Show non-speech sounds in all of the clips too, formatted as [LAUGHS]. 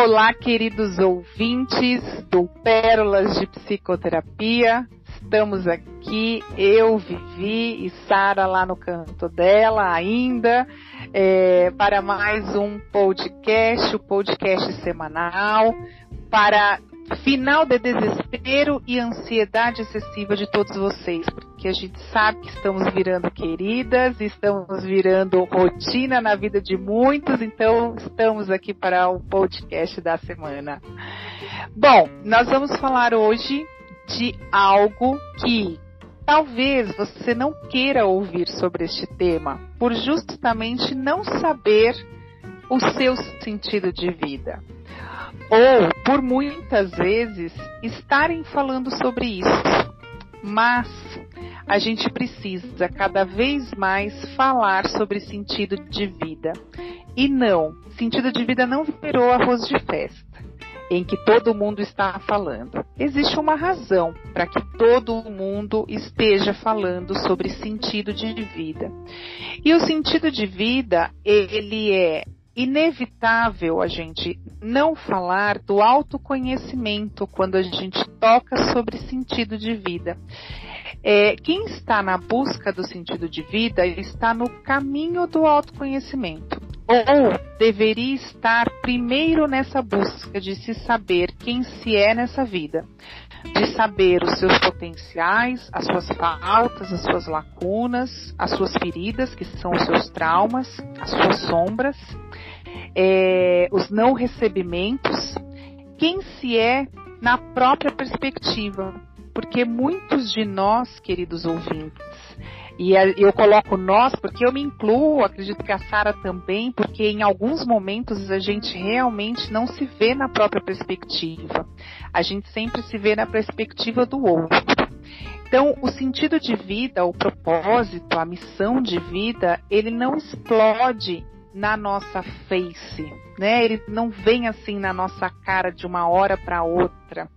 Olá, queridos ouvintes do Pérolas de Psicoterapia. Estamos aqui, eu, Vivi e Sara lá no canto dela ainda, é, para mais um podcast, o podcast semanal, para final de desespero e ansiedade excessiva de todos vocês, porque a gente sabe que estamos virando queridas, estamos virando rotina na vida de muitos, então estamos aqui para o podcast da semana. Bom, nós vamos falar hoje de algo que talvez você não queira ouvir sobre este tema, por justamente não saber o seu sentido de vida ou por muitas vezes estarem falando sobre isso. Mas a gente precisa cada vez mais falar sobre sentido de vida. E não, sentido de vida não virou arroz de festa, em que todo mundo está falando. Existe uma razão para que todo mundo esteja falando sobre sentido de vida. E o sentido de vida, ele é inevitável a gente não falar do autoconhecimento quando a gente toca sobre sentido de vida. É, quem está na busca do sentido de vida está no caminho do autoconhecimento. Ou deveria estar primeiro nessa busca de se saber quem se é nessa vida, de saber os seus potenciais, as suas faltas, as suas lacunas, as suas feridas, que são os seus traumas, as suas sombras, é, os não recebimentos, quem se é na própria perspectiva. Porque muitos de nós, queridos ouvintes, e eu coloco nós porque eu me incluo, acredito que a Sara também, porque em alguns momentos a gente realmente não se vê na própria perspectiva. A gente sempre se vê na perspectiva do outro. Então, o sentido de vida, o propósito, a missão de vida, ele não explode na nossa face, né? Ele não vem assim na nossa cara de uma hora para outra.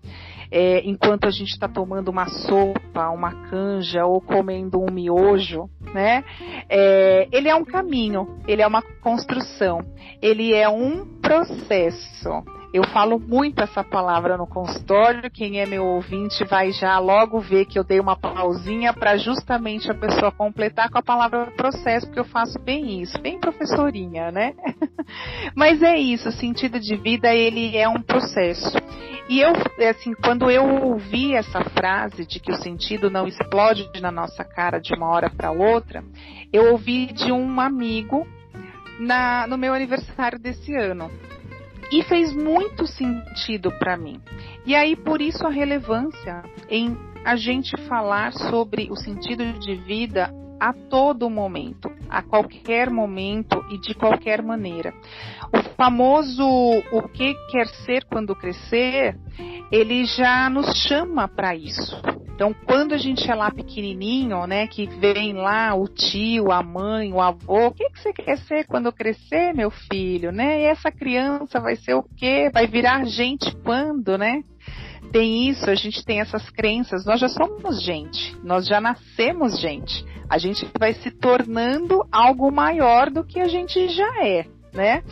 É, enquanto a gente está tomando uma sopa, uma canja ou comendo um miojo, né? É, ele é um caminho, ele é uma construção, ele é um processo. Eu falo muito essa palavra no consultório. Quem é meu ouvinte vai já logo ver que eu dei uma pausinha para justamente a pessoa completar com a palavra processo, porque eu faço bem isso, bem professorinha, né? [LAUGHS] Mas é isso, o sentido de vida ele é um processo. E eu, assim, quando eu ouvi essa frase de que o sentido não explode na nossa cara de uma hora para outra, eu ouvi de um amigo na, no meu aniversário desse ano. E fez muito sentido para mim. E aí, por isso, a relevância em a gente falar sobre o sentido de vida a todo momento, a qualquer momento e de qualquer maneira. O famoso o que quer ser quando crescer, ele já nos chama para isso. Então, quando a gente é lá pequenininho, né, que vem lá o tio, a mãe, o avô, o que, que você quer ser quando crescer, meu filho, né? E essa criança vai ser o quê? Vai virar gente quando, né? Tem isso, a gente tem essas crenças, nós já somos gente, nós já nascemos gente. A gente vai se tornando algo maior do que a gente já é né?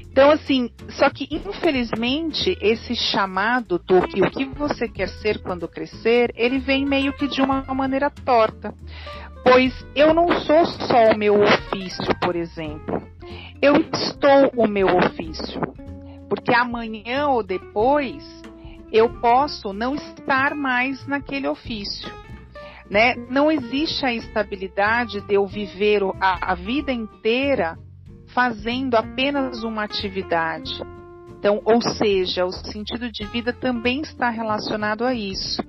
Então, assim, só que infelizmente esse chamado do que o que você quer ser quando crescer, ele vem meio que de uma maneira torta. Pois eu não sou só o meu ofício, por exemplo. Eu estou o meu ofício. Porque amanhã ou depois eu posso não estar mais naquele ofício. Né? Não existe a estabilidade de eu viver a, a vida inteira fazendo apenas uma atividade. Então, ou seja, o sentido de vida também está relacionado a isso.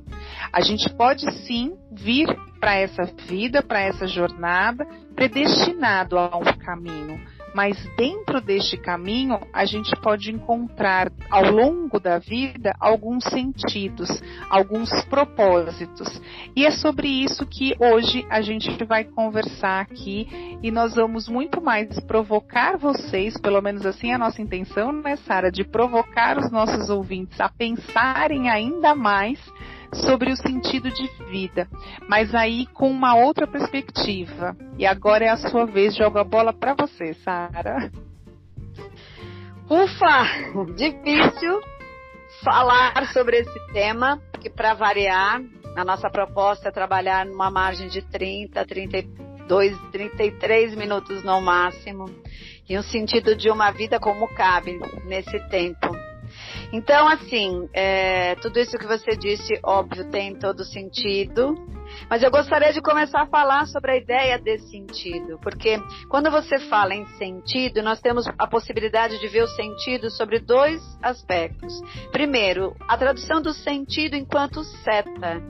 A gente pode sim vir para essa vida, para essa jornada, predestinado a um caminho, mas dentro deste caminho a gente pode encontrar ao longo da vida alguns sentidos, alguns propósitos. E é sobre isso que hoje a gente vai conversar aqui e nós vamos muito mais provocar vocês, pelo menos assim é a nossa intenção, né, Sara, de provocar os nossos ouvintes a pensarem ainda mais sobre o sentido de vida, mas aí com uma outra perspectiva. E agora é a sua vez, jogo a bola para você, Sara. Ufa! Difícil falar sobre esse tema, que para variar, a nossa proposta é trabalhar numa margem de 30, 32, 33 minutos no máximo, e o sentido de uma vida como cabe nesse tempo. Então, assim, é, tudo isso que você disse, óbvio, tem todo sentido. Mas eu gostaria de começar a falar sobre a ideia desse sentido, porque quando você fala em sentido, nós temos a possibilidade de ver o sentido sobre dois aspectos. Primeiro, a tradução do sentido enquanto seta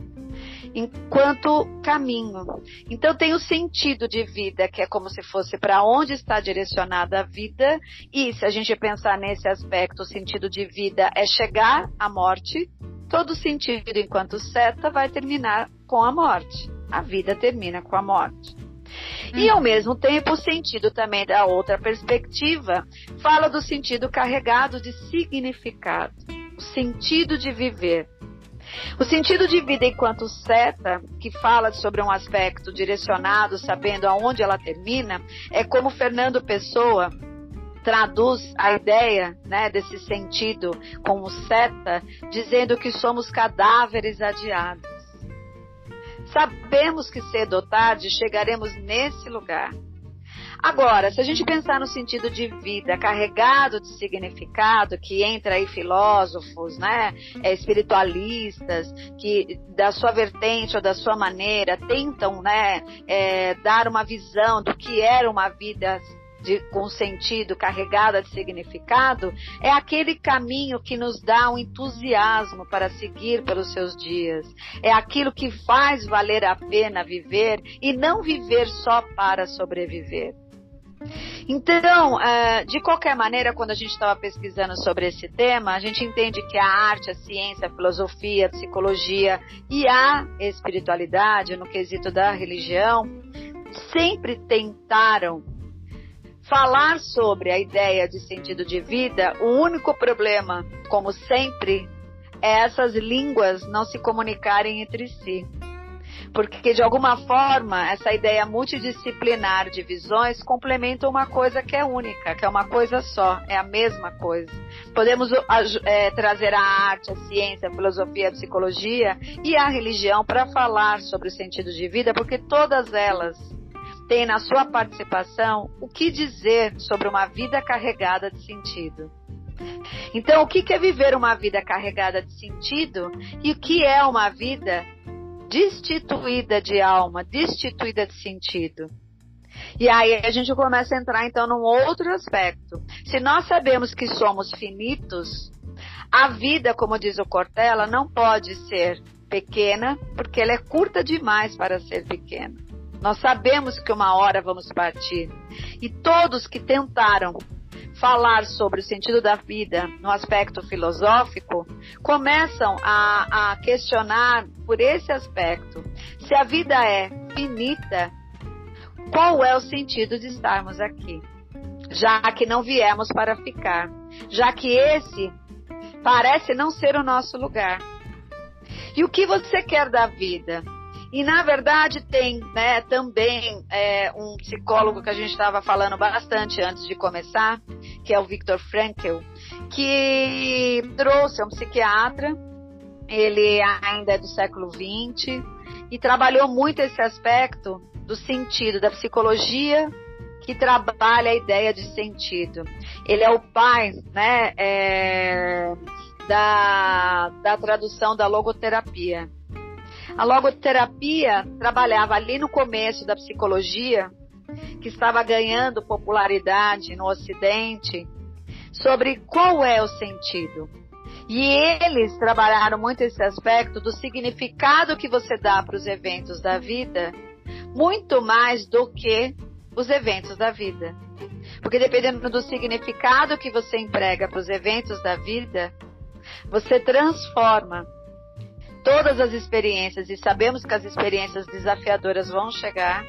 enquanto caminho. Então tem o sentido de vida, que é como se fosse para onde está direcionada a vida, e se a gente pensar nesse aspecto, o sentido de vida é chegar à morte, todo sentido enquanto seta vai terminar com a morte. A vida termina com a morte. E ao mesmo tempo, o sentido também da outra perspectiva fala do sentido carregado de significado, o sentido de viver. O sentido de vida enquanto seta, que fala sobre um aspecto direcionado, sabendo aonde ela termina, é como Fernando Pessoa traduz a ideia né, desse sentido como seta, dizendo que somos cadáveres adiados. Sabemos que cedo ou tarde chegaremos nesse lugar. Agora, se a gente pensar no sentido de vida carregado de significado, que entra aí filósofos, né, é, espiritualistas, que da sua vertente ou da sua maneira tentam, né, é, dar uma visão do que era uma vida de, com sentido, carregada de significado, é aquele caminho que nos dá um entusiasmo para seguir pelos seus dias. É aquilo que faz valer a pena viver e não viver só para sobreviver. Então, uh, de qualquer maneira, quando a gente estava pesquisando sobre esse tema, a gente entende que a arte, a ciência, a filosofia, a psicologia e a espiritualidade, no quesito da religião, sempre tentaram falar sobre a ideia de sentido de vida. O único problema, como sempre, é essas línguas não se comunicarem entre si. Porque, de alguma forma, essa ideia multidisciplinar de visões complementa uma coisa que é única, que é uma coisa só, é a mesma coisa. Podemos é, trazer a arte, a ciência, a filosofia, a psicologia e a religião para falar sobre o sentido de vida, porque todas elas têm na sua participação o que dizer sobre uma vida carregada de sentido. Então, o que é viver uma vida carregada de sentido e o que é uma vida destituída de alma, destituída de sentido. E aí a gente começa a entrar então num outro aspecto. Se nós sabemos que somos finitos, a vida, como diz o Cortella, não pode ser pequena, porque ela é curta demais para ser pequena. Nós sabemos que uma hora vamos partir. E todos que tentaram falar sobre o sentido da vida no aspecto filosófico, começam a, a questionar por esse aspecto. Se a vida é finita, qual é o sentido de estarmos aqui? Já que não viemos para ficar, já que esse parece não ser o nosso lugar. E o que você quer da vida? E na verdade tem né, também é, um psicólogo que a gente estava falando bastante antes de começar, que é o Viktor Frankl, que trouxe, é um psiquiatra, ele ainda é do século XX, e trabalhou muito esse aspecto do sentido, da psicologia que trabalha a ideia de sentido. Ele é o pai né, é, da, da tradução da logoterapia. A logoterapia trabalhava ali no começo da psicologia, que estava ganhando popularidade no Ocidente, sobre qual é o sentido. E eles trabalharam muito esse aspecto do significado que você dá para os eventos da vida, muito mais do que os eventos da vida. Porque dependendo do significado que você emprega para os eventos da vida, você transforma todas as experiências, e sabemos que as experiências desafiadoras vão chegar,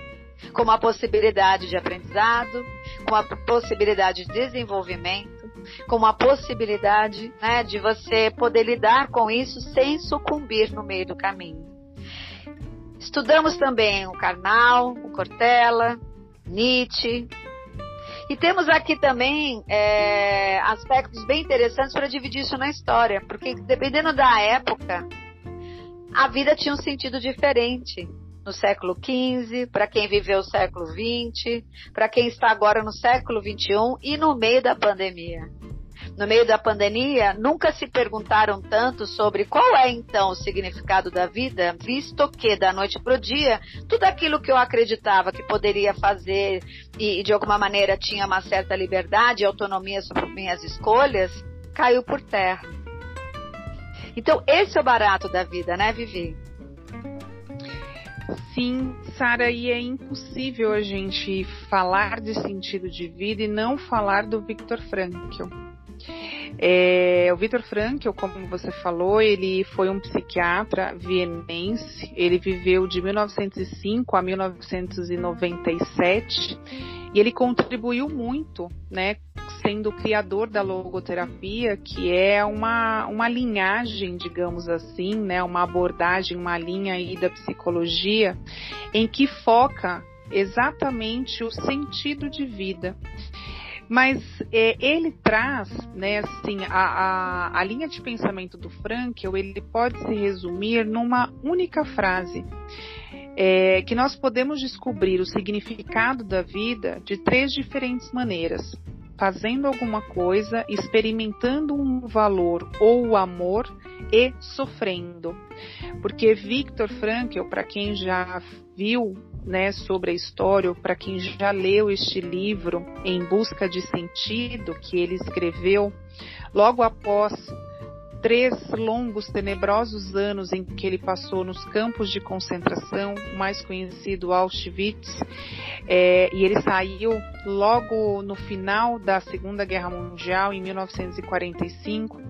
com uma possibilidade de aprendizado, com a possibilidade de desenvolvimento, com uma possibilidade né, de você poder lidar com isso sem sucumbir no meio do caminho. Estudamos também o Karnal, o Cortella, Nietzsche, E temos aqui também é, aspectos bem interessantes para dividir isso na história, porque dependendo da época, a vida tinha um sentido diferente no século XV, para quem viveu o século XX, para quem está agora no século XXI e no meio da pandemia no meio da pandemia, nunca se perguntaram tanto sobre qual é então o significado da vida, visto que da noite para o dia, tudo aquilo que eu acreditava que poderia fazer e, de alguma maneira tinha uma certa liberdade e autonomia sobre minhas escolhas, caiu por terra. Então, esse é o barato da vida, né, Vivi? Sim, Sara, e é impossível a gente falar de sentido de vida e não falar do Viktor Frankl. É, o Viktor Frankl, como você falou, ele foi um psiquiatra vienense. Ele viveu de 1905 a 1997 e ele contribuiu muito, né, sendo o criador da logoterapia, que é uma, uma linhagem, digamos assim, né, uma abordagem, uma linha aí da psicologia em que foca exatamente o sentido de vida. Mas é, ele traz, né, assim, a, a, a, linha de pensamento do Frankel, ele pode se resumir numa única frase. É, que nós podemos descobrir o significado da vida de três diferentes maneiras: fazendo alguma coisa, experimentando um valor ou amor e sofrendo. Porque Viktor Frankl, para quem já viu né, sobre a história, para quem já leu este livro Em Busca de Sentido, que ele escreveu logo após três longos, tenebrosos anos em que ele passou nos campos de concentração, mais conhecido Auschwitz, é, e ele saiu logo no final da Segunda Guerra Mundial, em 1945.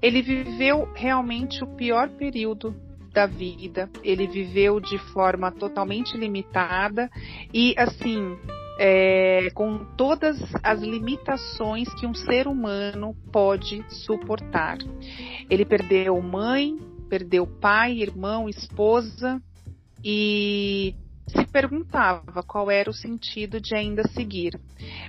Ele viveu realmente o pior período da vida. Ele viveu de forma totalmente limitada e, assim, é, com todas as limitações que um ser humano pode suportar. Ele perdeu mãe, perdeu pai, irmão, esposa e se perguntava qual era o sentido de ainda seguir.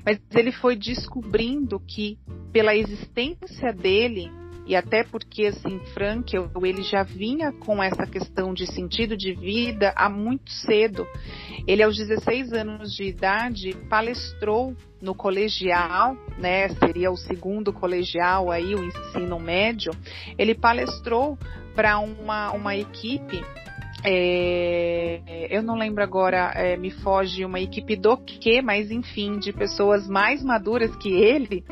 Mas ele foi descobrindo que, pela existência dele, e até porque assim Frankel ele já vinha com essa questão de sentido de vida há muito cedo. Ele aos 16 anos de idade palestrou no colegial, né, seria o segundo colegial aí, o ensino médio. Ele palestrou para uma, uma equipe é, eu não lembro agora, é, me foge uma equipe do que, mas enfim, de pessoas mais maduras que ele,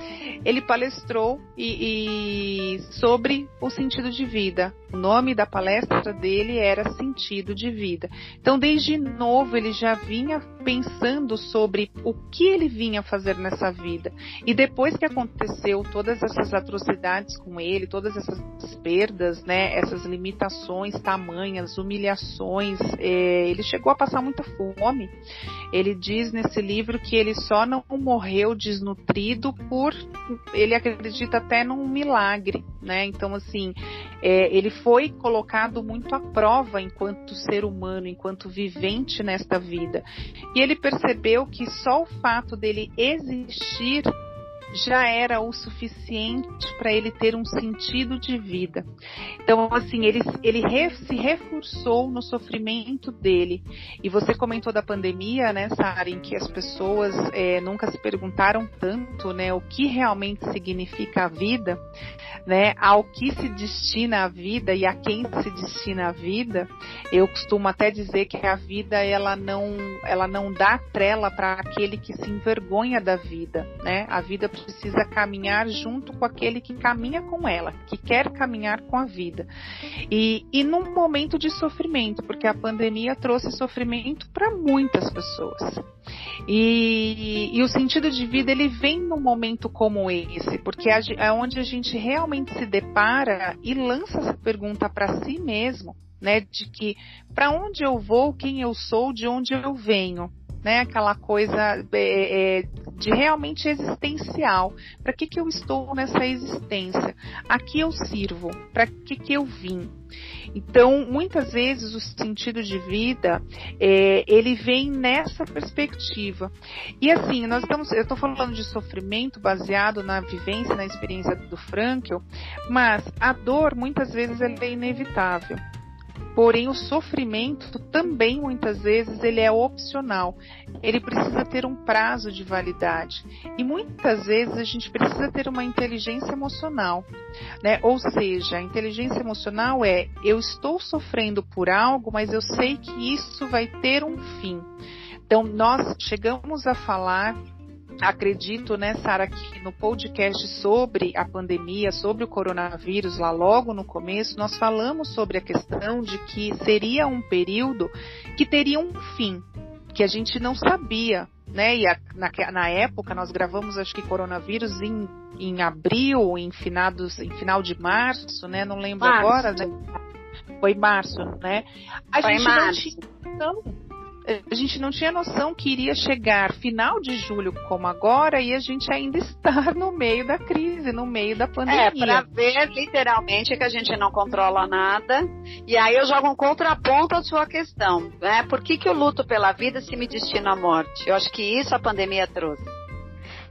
ele palestrou e, e sobre o sentido de vida. O nome da palestra dele era Sentido de Vida. Então, desde novo, ele já vinha pensando sobre o que ele vinha fazer nessa vida. E depois que aconteceu todas essas atrocidades com ele, todas essas perdas, né, essas limitações tamanhas, humilhações, é, ele chegou a passar muita fome. Ele diz nesse livro que ele só não morreu desnutrido por, ele acredita até num milagre, né? Então, assim, é, ele foi colocado muito à prova enquanto ser humano, enquanto vivente nesta vida. E ele percebeu que só o fato dele existir já era o suficiente para ele ter um sentido de vida. Então, assim, ele, ele re, se reforçou no sofrimento dele. E você comentou da pandemia, né, Sara, em que as pessoas é, nunca se perguntaram tanto, né, o que realmente significa a vida, né, ao que se destina a vida e a quem se destina a vida. Eu costumo até dizer que a vida ela não, ela não dá trela para aquele que se envergonha da vida, né? A vida precisa caminhar junto com aquele que caminha com ela, que quer caminhar com a vida. E, e num momento de sofrimento, porque a pandemia trouxe sofrimento para muitas pessoas. E, e, o sentido de vida ele vem num momento como esse, porque é onde a gente realmente se depara e lança essa pergunta para si mesmo, né? De que para onde eu vou, quem eu sou, de onde eu venho né? Aquela coisa é, é, de realmente existencial. Para que, que eu estou nessa existência? Aqui eu sirvo? Para que, que eu vim? Então, muitas vezes o sentido de vida é, ele vem nessa perspectiva. E assim, nós estamos, eu estou falando de sofrimento baseado na vivência, na experiência do Frankl, mas a dor muitas vezes é inevitável. Porém, o sofrimento também muitas vezes ele é opcional. Ele precisa ter um prazo de validade. E muitas vezes a gente precisa ter uma inteligência emocional, né? Ou seja, a inteligência emocional é eu estou sofrendo por algo, mas eu sei que isso vai ter um fim. Então, nós chegamos a falar acredito, né, Sara, que no podcast sobre a pandemia, sobre o coronavírus, lá logo no começo, nós falamos sobre a questão de que seria um período que teria um fim, que a gente não sabia, né? E a, na, na, época nós gravamos, acho que coronavírus em, em abril, em finados, em final de março, né? Não lembro março. agora, né? Foi março, né? A Foi gente março. não tinha a gente não tinha noção que iria chegar final de julho como agora e a gente ainda [LAUGHS] estar no meio da crise, no meio da pandemia. É, para ver literalmente que a gente não controla nada. E aí eu jogo um contraponto à sua questão, né? Por que, que eu luto pela vida se me destino à morte? Eu acho que isso a pandemia trouxe.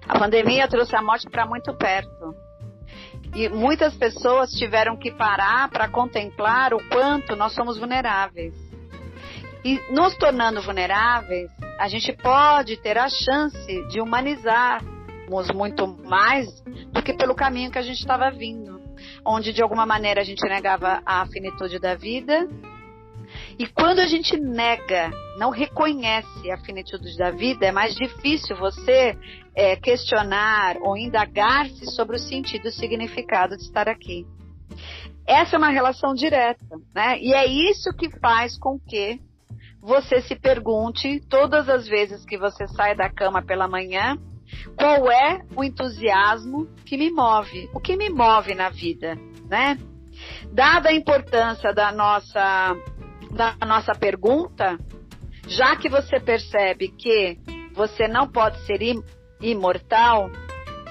A pandemia trouxe a morte para muito perto. E muitas pessoas tiveram que parar para contemplar o quanto nós somos vulneráveis e nos tornando vulneráveis, a gente pode ter a chance de humanizarmos muito mais do que pelo caminho que a gente estava vindo, onde de alguma maneira a gente negava a finitude da vida. E quando a gente nega, não reconhece a finitude da vida, é mais difícil você é, questionar ou indagar-se sobre o sentido e o significado de estar aqui. Essa é uma relação direta, né? E é isso que faz com que você se pergunte todas as vezes que você sai da cama pela manhã, qual é o entusiasmo que me move? O que me move na vida, né? Dada a importância da nossa da nossa pergunta, já que você percebe que você não pode ser imortal,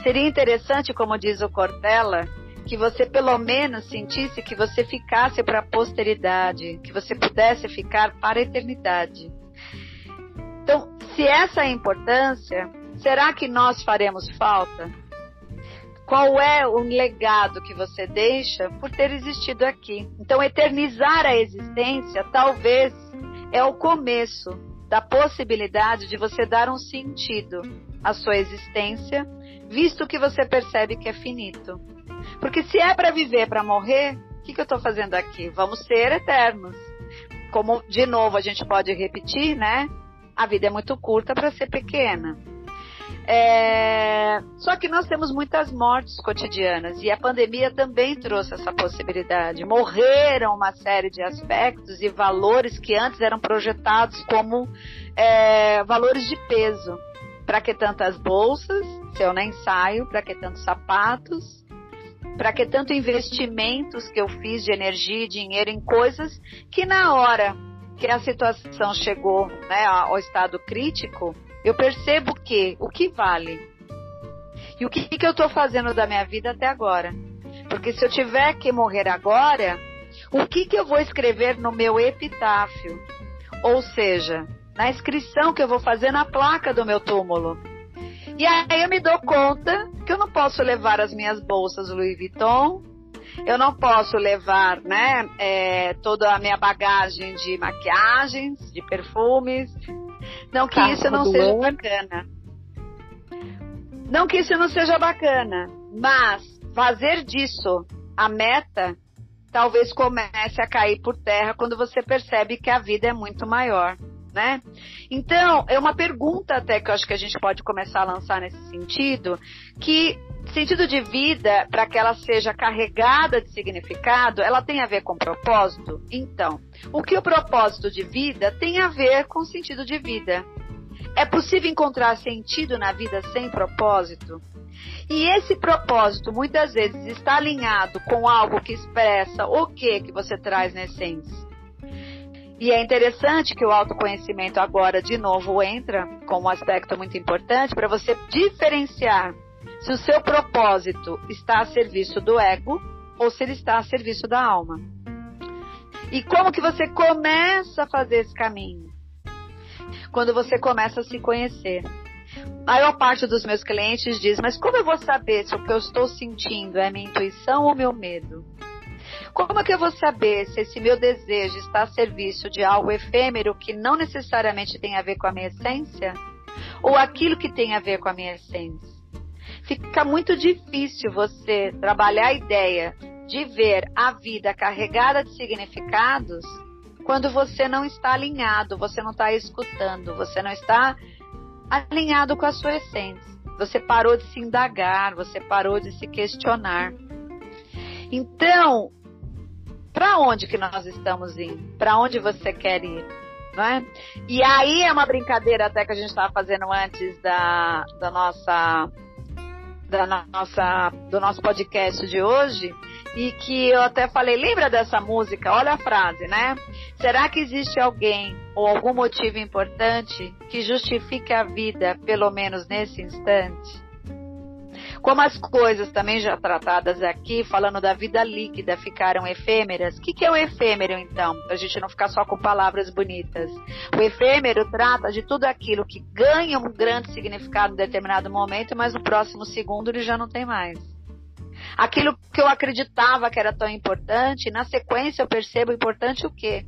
seria interessante, como diz o Cortella, que você pelo menos sentisse que você ficasse para a posteridade, que você pudesse ficar para a eternidade. Então, se essa é a importância, será que nós faremos falta? Qual é o legado que você deixa por ter existido aqui? Então, eternizar a existência talvez é o começo da possibilidade de você dar um sentido à sua existência, visto que você percebe que é finito. Porque se é para viver, para morrer, o que, que eu estou fazendo aqui? Vamos ser eternos. Como, de novo, a gente pode repetir, né? A vida é muito curta para ser pequena. É... Só que nós temos muitas mortes cotidianas e a pandemia também trouxe essa possibilidade. Morreram uma série de aspectos e valores que antes eram projetados como é, valores de peso. Para que tantas bolsas, se eu nem saio? Para que tantos sapatos? Para que tanto investimentos que eu fiz de energia e dinheiro em coisas que na hora que a situação chegou né, ao estado crítico, eu percebo que o que vale e o que, que eu estou fazendo da minha vida até agora. Porque se eu tiver que morrer agora, o que, que eu vou escrever no meu epitáfio? Ou seja, na inscrição que eu vou fazer na placa do meu túmulo. E aí eu me dou conta que eu não posso levar as minhas bolsas Louis Vuitton, eu não posso levar, né, é, toda a minha bagagem de maquiagens, de perfumes. Não que Carro isso não seja ano. bacana. Não que isso não seja bacana, mas fazer disso a meta talvez comece a cair por terra quando você percebe que a vida é muito maior né? Então, é uma pergunta até que eu acho que a gente pode começar a lançar nesse sentido, que sentido de vida, para que ela seja carregada de significado, ela tem a ver com propósito? Então, o que o propósito de vida tem a ver com sentido de vida? É possível encontrar sentido na vida sem propósito? E esse propósito muitas vezes está alinhado com algo que expressa o que que você traz na essência. E é interessante que o autoconhecimento agora de novo entra como um aspecto muito importante para você diferenciar se o seu propósito está a serviço do ego ou se ele está a serviço da alma. E como que você começa a fazer esse caminho? Quando você começa a se conhecer. A maior parte dos meus clientes diz: Mas como eu vou saber se o que eu estou sentindo é minha intuição ou meu medo? Como é que eu vou saber se esse meu desejo está a serviço de algo efêmero que não necessariamente tem a ver com a minha essência? Ou aquilo que tem a ver com a minha essência? Fica muito difícil você trabalhar a ideia de ver a vida carregada de significados quando você não está alinhado, você não está escutando, você não está alinhado com a sua essência. Você parou de se indagar, você parou de se questionar. Então, para onde que nós estamos indo? Para onde você quer ir? Não é? E aí é uma brincadeira até que a gente estava fazendo antes da, da nossa da nossa do nosso podcast de hoje e que eu até falei, lembra dessa música? Olha a frase, né? Será que existe alguém ou algum motivo importante que justifique a vida, pelo menos nesse instante? Como as coisas também já tratadas aqui, falando da vida líquida, ficaram efêmeras, o que, que é o efêmero então? Para a gente não ficar só com palavras bonitas. O efêmero trata de tudo aquilo que ganha um grande significado em determinado momento, mas no próximo segundo ele já não tem mais. Aquilo que eu acreditava que era tão importante, na sequência eu percebo importante o quê?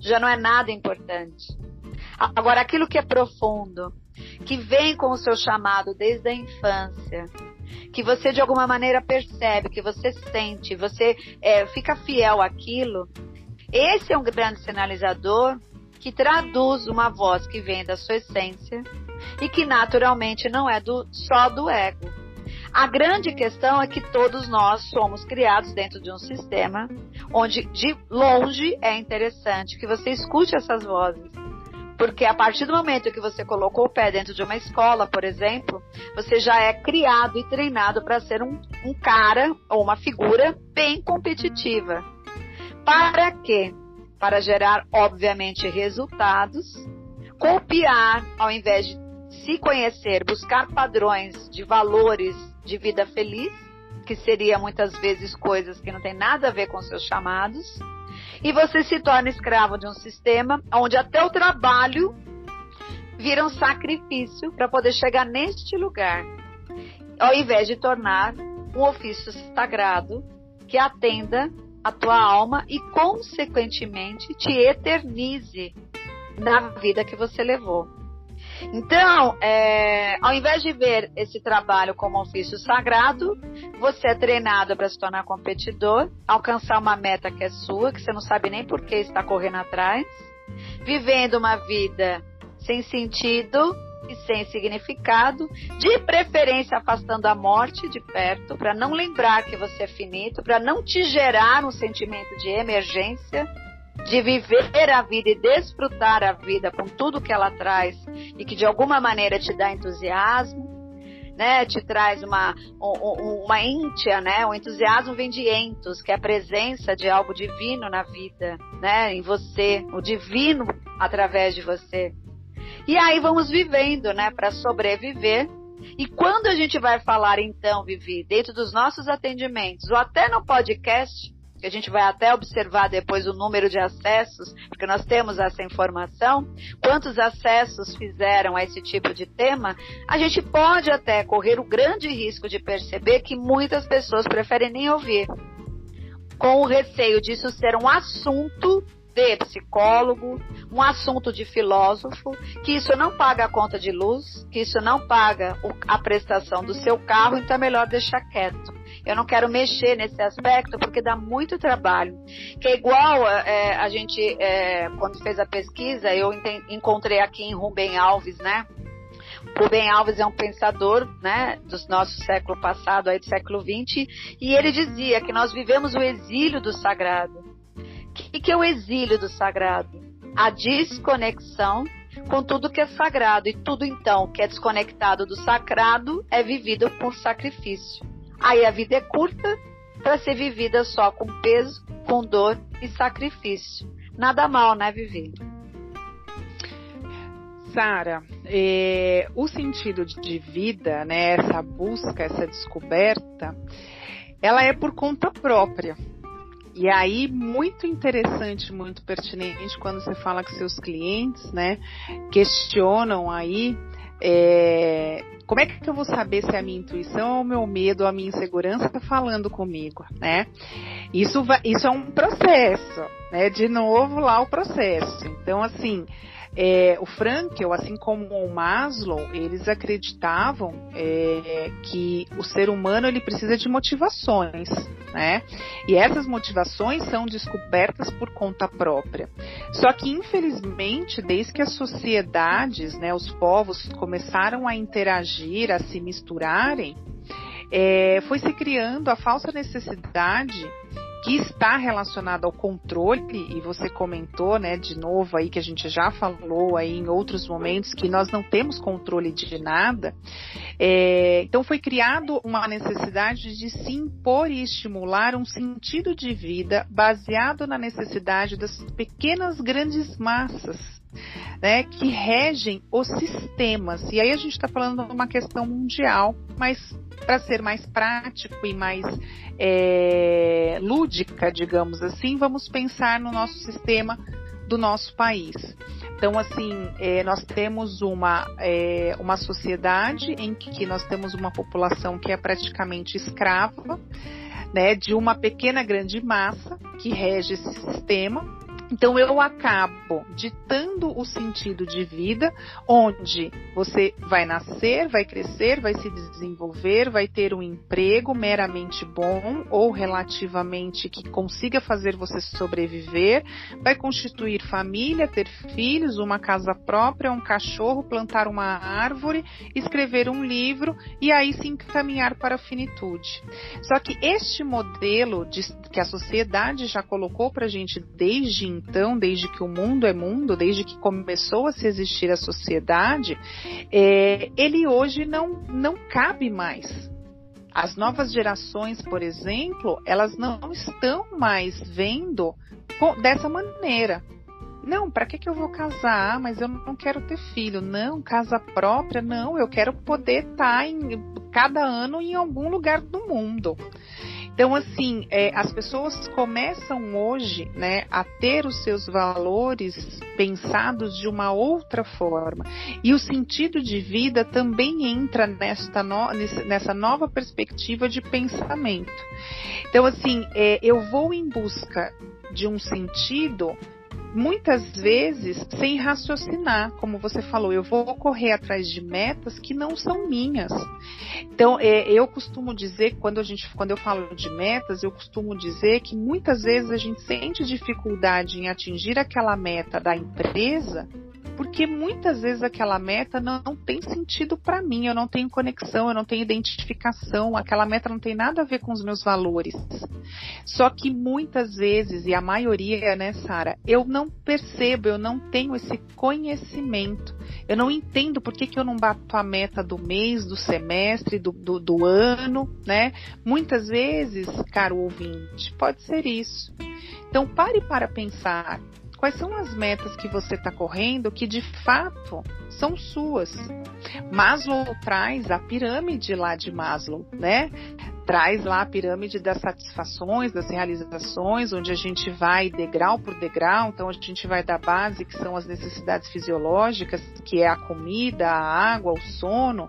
Já não é nada importante. Agora, aquilo que é profundo, que vem com o seu chamado desde a infância, que você de alguma maneira percebe, que você sente, você é, fica fiel àquilo, esse é um grande sinalizador que traduz uma voz que vem da sua essência e que naturalmente não é do, só do ego. A grande questão é que todos nós somos criados dentro de um sistema onde de longe é interessante que você escute essas vozes porque a partir do momento que você colocou o pé dentro de uma escola, por exemplo, você já é criado e treinado para ser um, um cara ou uma figura bem competitiva. Para quê? Para gerar, obviamente, resultados, copiar ao invés de se conhecer, buscar padrões de valores de vida feliz, que seria muitas vezes coisas que não tem nada a ver com seus chamados e você se torna escravo de um sistema onde até o trabalho vira um sacrifício para poder chegar neste lugar, ao invés de tornar um ofício sagrado que atenda a tua alma e, consequentemente, te eternize na vida que você levou. Então, é, ao invés de ver esse trabalho como ofício sagrado, você é treinado para se tornar competidor, alcançar uma meta que é sua, que você não sabe nem por que está correndo atrás, vivendo uma vida sem sentido e sem significado, de preferência afastando a morte de perto, para não lembrar que você é finito, para não te gerar um sentimento de emergência de viver a vida e desfrutar a vida com tudo que ela traz e que de alguma maneira te dá entusiasmo, né? Te traz uma uma íntia, né? O entusiasmo vem de entos, que é a presença de algo divino na vida, né? Em você, o divino através de você. E aí vamos vivendo, né? Para sobreviver. E quando a gente vai falar então, Vivi, dentro dos nossos atendimentos ou até no podcast, que a gente vai até observar depois o número de acessos, porque nós temos essa informação, quantos acessos fizeram a esse tipo de tema, a gente pode até correr o grande risco de perceber que muitas pessoas preferem nem ouvir, com o receio disso ser um assunto de psicólogo, um assunto de filósofo, que isso não paga a conta de luz, que isso não paga a prestação do seu carro, então é melhor deixar quieto. Eu não quero mexer nesse aspecto porque dá muito trabalho. Que é igual é, a gente, é, quando fez a pesquisa, eu encontrei aqui em Rubem Alves, né? Rubem Alves é um pensador, né, do nosso século passado, aí do século XX, e ele dizia que nós vivemos o exílio do sagrado. O que, que é o exílio do sagrado? A desconexão com tudo que é sagrado e tudo então que é desconectado do sagrado é vivido por sacrifício. Aí a vida é curta para ser vivida só com peso, com dor e sacrifício. nada mal, né, Vivi? Sara, é, o sentido de vida, né, essa busca, essa descoberta, ela é por conta própria. E aí, muito interessante, muito pertinente quando você fala que seus clientes, né, questionam aí é, como é que eu vou saber se é a minha intuição o meu medo a minha insegurança está falando comigo, né? Isso, vai, isso é um processo, né? De novo lá o processo. Então, assim, é, o Frankel, assim como o Maslow, eles acreditavam é, que o ser humano ele precisa de motivações, né? E essas motivações são descobertas por conta própria. Só que infelizmente, desde que as sociedades, né, os povos começaram a interagir, a se misturarem, é, foi se criando a falsa necessidade que está relacionado ao controle, e você comentou, né, de novo aí, que a gente já falou aí em outros momentos, que nós não temos controle de nada. É, então foi criado uma necessidade de se impor e estimular um sentido de vida baseado na necessidade das pequenas grandes massas né, que regem os sistemas. E aí a gente está falando de uma questão mundial, mas para ser mais prático e mais é, lúdica, digamos assim, vamos pensar no nosso sistema do nosso país. Então, assim, é, nós temos uma, é, uma sociedade em que nós temos uma população que é praticamente escrava, né, de uma pequena grande massa que rege esse sistema, então eu acabo ditando o sentido de vida, onde você vai nascer, vai crescer, vai se desenvolver, vai ter um emprego meramente bom ou relativamente que consiga fazer você sobreviver, vai constituir família, ter filhos, uma casa própria, um cachorro, plantar uma árvore, escrever um livro e aí se encaminhar para a finitude. Só que este modelo de, que a sociedade já colocou para a gente desde então, desde que o mundo é mundo, desde que começou a se existir a sociedade, é, ele hoje não, não cabe mais. As novas gerações, por exemplo, elas não estão mais vendo dessa maneira. Não, para que, que eu vou casar? Ah, mas eu não quero ter filho. Não, casa própria, não. Eu quero poder estar tá em cada ano em algum lugar do mundo. Então, assim, é, as pessoas começam hoje né, a ter os seus valores pensados de uma outra forma. E o sentido de vida também entra nesta no, nessa nova perspectiva de pensamento. Então, assim, é, eu vou em busca de um sentido muitas vezes sem raciocinar, como você falou, eu vou correr atrás de metas que não são minhas. Então, é, eu costumo dizer, quando, a gente, quando eu falo de metas, eu costumo dizer que muitas vezes a gente sente dificuldade em atingir aquela meta da empresa porque muitas vezes aquela meta não, não tem sentido para mim, eu não tenho conexão, eu não tenho identificação, aquela meta não tem nada a ver com os meus valores. Só que muitas vezes, e a maioria, né, Sara, eu não percebo, eu não tenho esse conhecimento. Eu não entendo por que, que eu não bato a meta do mês, do semestre, do, do, do ano, né? Muitas vezes, caro ouvinte, pode ser isso. Então pare para pensar quais são as metas que você está correndo que de fato são suas. Maslow traz a pirâmide lá de Maslow, né? Traz lá a pirâmide das satisfações, das realizações, onde a gente vai degrau por degrau. Então a gente vai da base, que são as necessidades fisiológicas, que é a comida, a água, o sono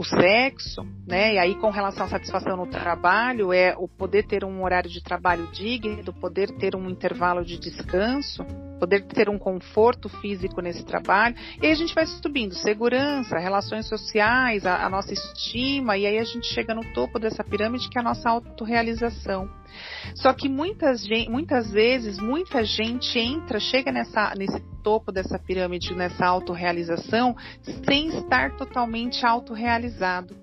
o sexo, né? E aí com relação à satisfação no trabalho é o poder ter um horário de trabalho digno, poder ter um intervalo de descanso, poder ter um conforto físico nesse trabalho. E aí a gente vai subindo segurança, relações sociais, a, a nossa estima, e aí a gente chega no topo dessa pirâmide que é a nossa autorrealização. Só que muitas, muitas vezes, muita gente entra, chega nessa, nesse topo dessa pirâmide, nessa autorrealização, sem estar totalmente autorrealizado.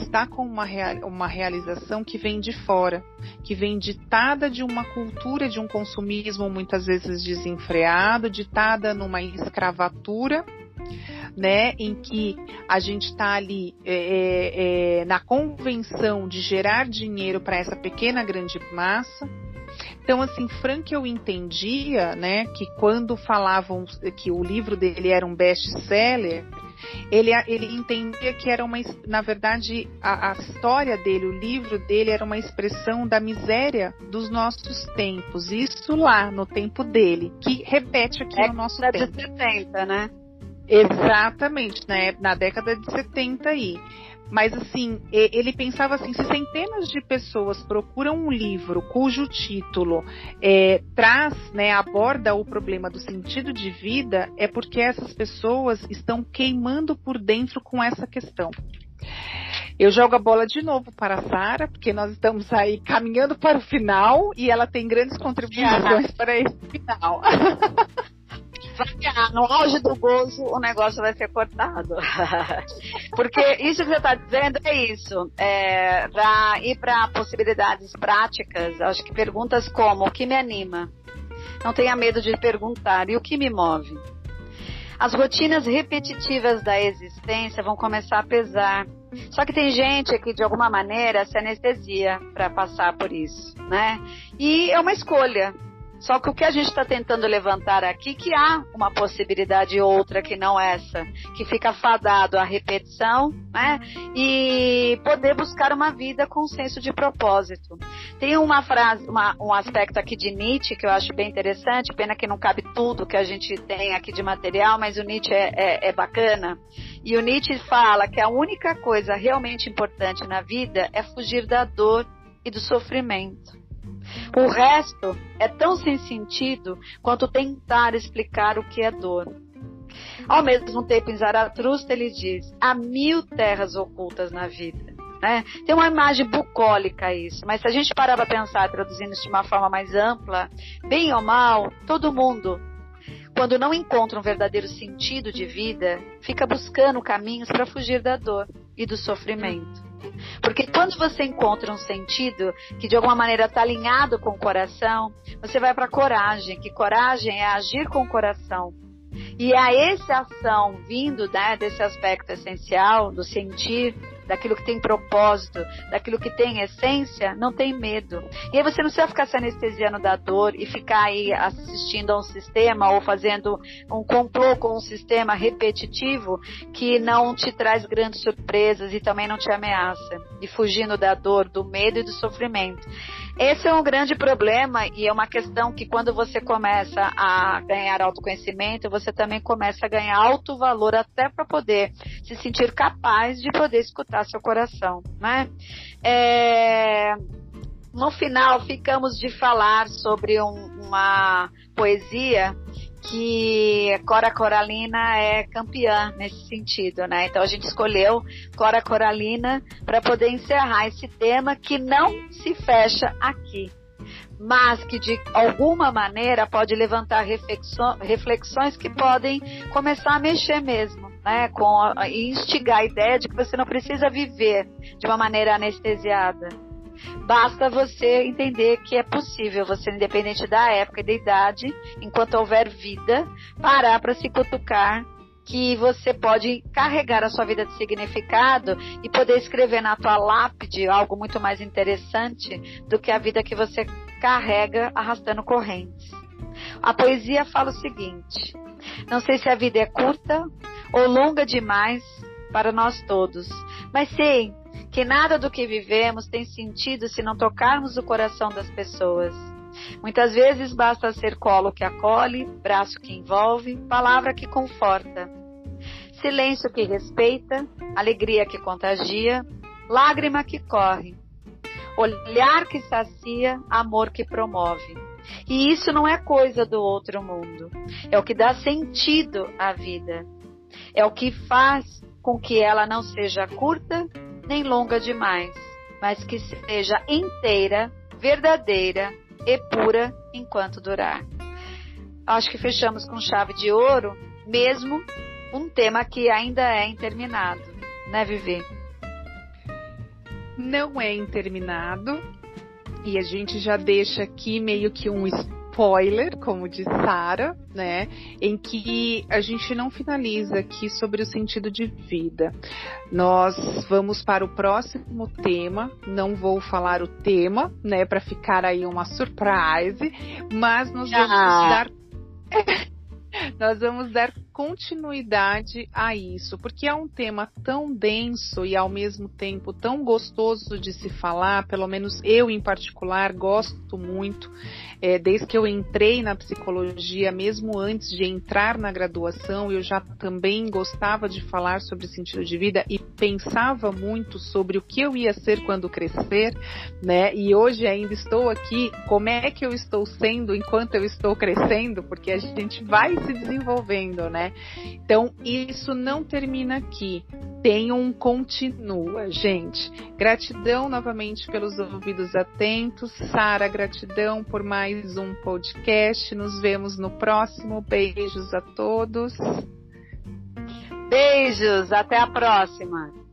Está com uma, uma realização que vem de fora, que vem ditada de uma cultura de um consumismo muitas vezes desenfreado, ditada numa escravatura né, em que a gente está ali é, é, é, na convenção de gerar dinheiro para essa pequena grande massa, Então, assim, Frank eu entendia, né, que quando falavam que o livro dele era um best-seller, ele, ele entendia que era uma, na verdade, a, a, história dele, o livro dele era uma expressão da miséria dos nossos tempos. Isso lá no tempo dele, que repete aqui é no nosso tempo. de 70, né? Exatamente, né? na década de 70 aí. Mas assim, ele pensava assim: se centenas de pessoas procuram um livro cujo título é, traz, né, aborda o problema do sentido de vida, é porque essas pessoas estão queimando por dentro com essa questão. Eu jogo a bola de novo para a Sara, porque nós estamos aí caminhando para o final e ela tem grandes contribuições para esse final. [LAUGHS] vai, no auge do gozo o negócio vai ser cortado. [LAUGHS] Porque isso que você está dizendo é isso. É, para ir para possibilidades práticas, acho que perguntas como: o que me anima? Não tenha medo de perguntar. E o que me move? As rotinas repetitivas da existência vão começar a pesar. Só que tem gente que de alguma maneira se anestesia para passar por isso, né? E é uma escolha. Só que o que a gente está tentando levantar aqui que há uma possibilidade outra que não essa, que fica fadado à repetição, né? E poder buscar uma vida com senso de propósito. Tem uma frase, uma, um aspecto aqui de Nietzsche que eu acho bem interessante, pena que não cabe tudo que a gente tem aqui de material, mas o Nietzsche é, é, é bacana. E o Nietzsche fala que a única coisa realmente importante na vida é fugir da dor e do sofrimento. O resto é tão sem sentido quanto tentar explicar o que é dor. Ao mesmo tempo, em Zaratustra, ele diz: há mil terras ocultas na vida. Né? Tem uma imagem bucólica isso, mas se a gente parar para pensar, traduzindo isso de uma forma mais ampla, bem ou mal, todo mundo, quando não encontra um verdadeiro sentido de vida, fica buscando caminhos para fugir da dor e do sofrimento. Porque quando você encontra um sentido que de alguma maneira está alinhado com o coração, você vai para coragem, que coragem é agir com o coração. E a essa ação vindo né, desse aspecto essencial do sentir, daquilo que tem propósito, daquilo que tem essência, não tem medo. E aí você não precisa ficar se anestesiando da dor e ficar aí assistindo a um sistema ou fazendo um complô com um sistema repetitivo que não te traz grandes surpresas e também não te ameaça. E fugindo da dor, do medo e do sofrimento. Esse é um grande problema e é uma questão que quando você começa a ganhar autoconhecimento, você também começa a ganhar alto valor até para poder se sentir capaz de poder escutar seu coração, né? É... No final, ficamos de falar sobre um, uma poesia que Cora Coralina é campeã nesse sentido, né? Então a gente escolheu Cora Coralina para poder encerrar esse tema que não se fecha aqui, mas que de alguma maneira pode levantar reflexões que podem começar a mexer mesmo, né? Com a, instigar a ideia de que você não precisa viver de uma maneira anestesiada Basta você entender que é possível você, independente da época e da idade, enquanto houver vida, parar para se cutucar que você pode carregar a sua vida de significado e poder escrever na tua lápide algo muito mais interessante do que a vida que você carrega arrastando correntes. A poesia fala o seguinte: não sei se a vida é curta ou longa demais para nós todos, mas sei que nada do que vivemos tem sentido se não tocarmos o coração das pessoas. Muitas vezes basta ser colo que acolhe, braço que envolve, palavra que conforta, silêncio que respeita, alegria que contagia, lágrima que corre, olhar que sacia, amor que promove. E isso não é coisa do outro mundo. É o que dá sentido à vida. É o que faz com que ela não seja curta nem longa demais, mas que seja inteira, verdadeira e pura enquanto durar. Acho que fechamos com chave de ouro, mesmo um tema que ainda é interminado, né, Vivi? Não é interminado, e a gente já deixa aqui meio que um como diz Sara, né? Em que a gente não finaliza aqui sobre o sentido de vida. Nós vamos para o próximo tema. Não vou falar o tema, né? Para ficar aí uma surprise, mas nós vamos dar [LAUGHS] nós vamos dar continuidade a isso, porque é um tema tão denso e ao mesmo tempo tão gostoso de se falar, pelo menos eu em particular gosto muito, é, desde que eu entrei na psicologia, mesmo antes de entrar na graduação, eu já também gostava de falar sobre sentido de vida e pensava muito sobre o que eu ia ser quando crescer, né? E hoje ainda estou aqui, como é que eu estou sendo enquanto eu estou crescendo, porque a gente vai se desenvolvendo, né? Então, isso não termina aqui. Tem um continua, gente. Gratidão novamente pelos ouvidos atentos. Sara, gratidão por mais um podcast. Nos vemos no próximo. Beijos a todos. Beijos, até a próxima.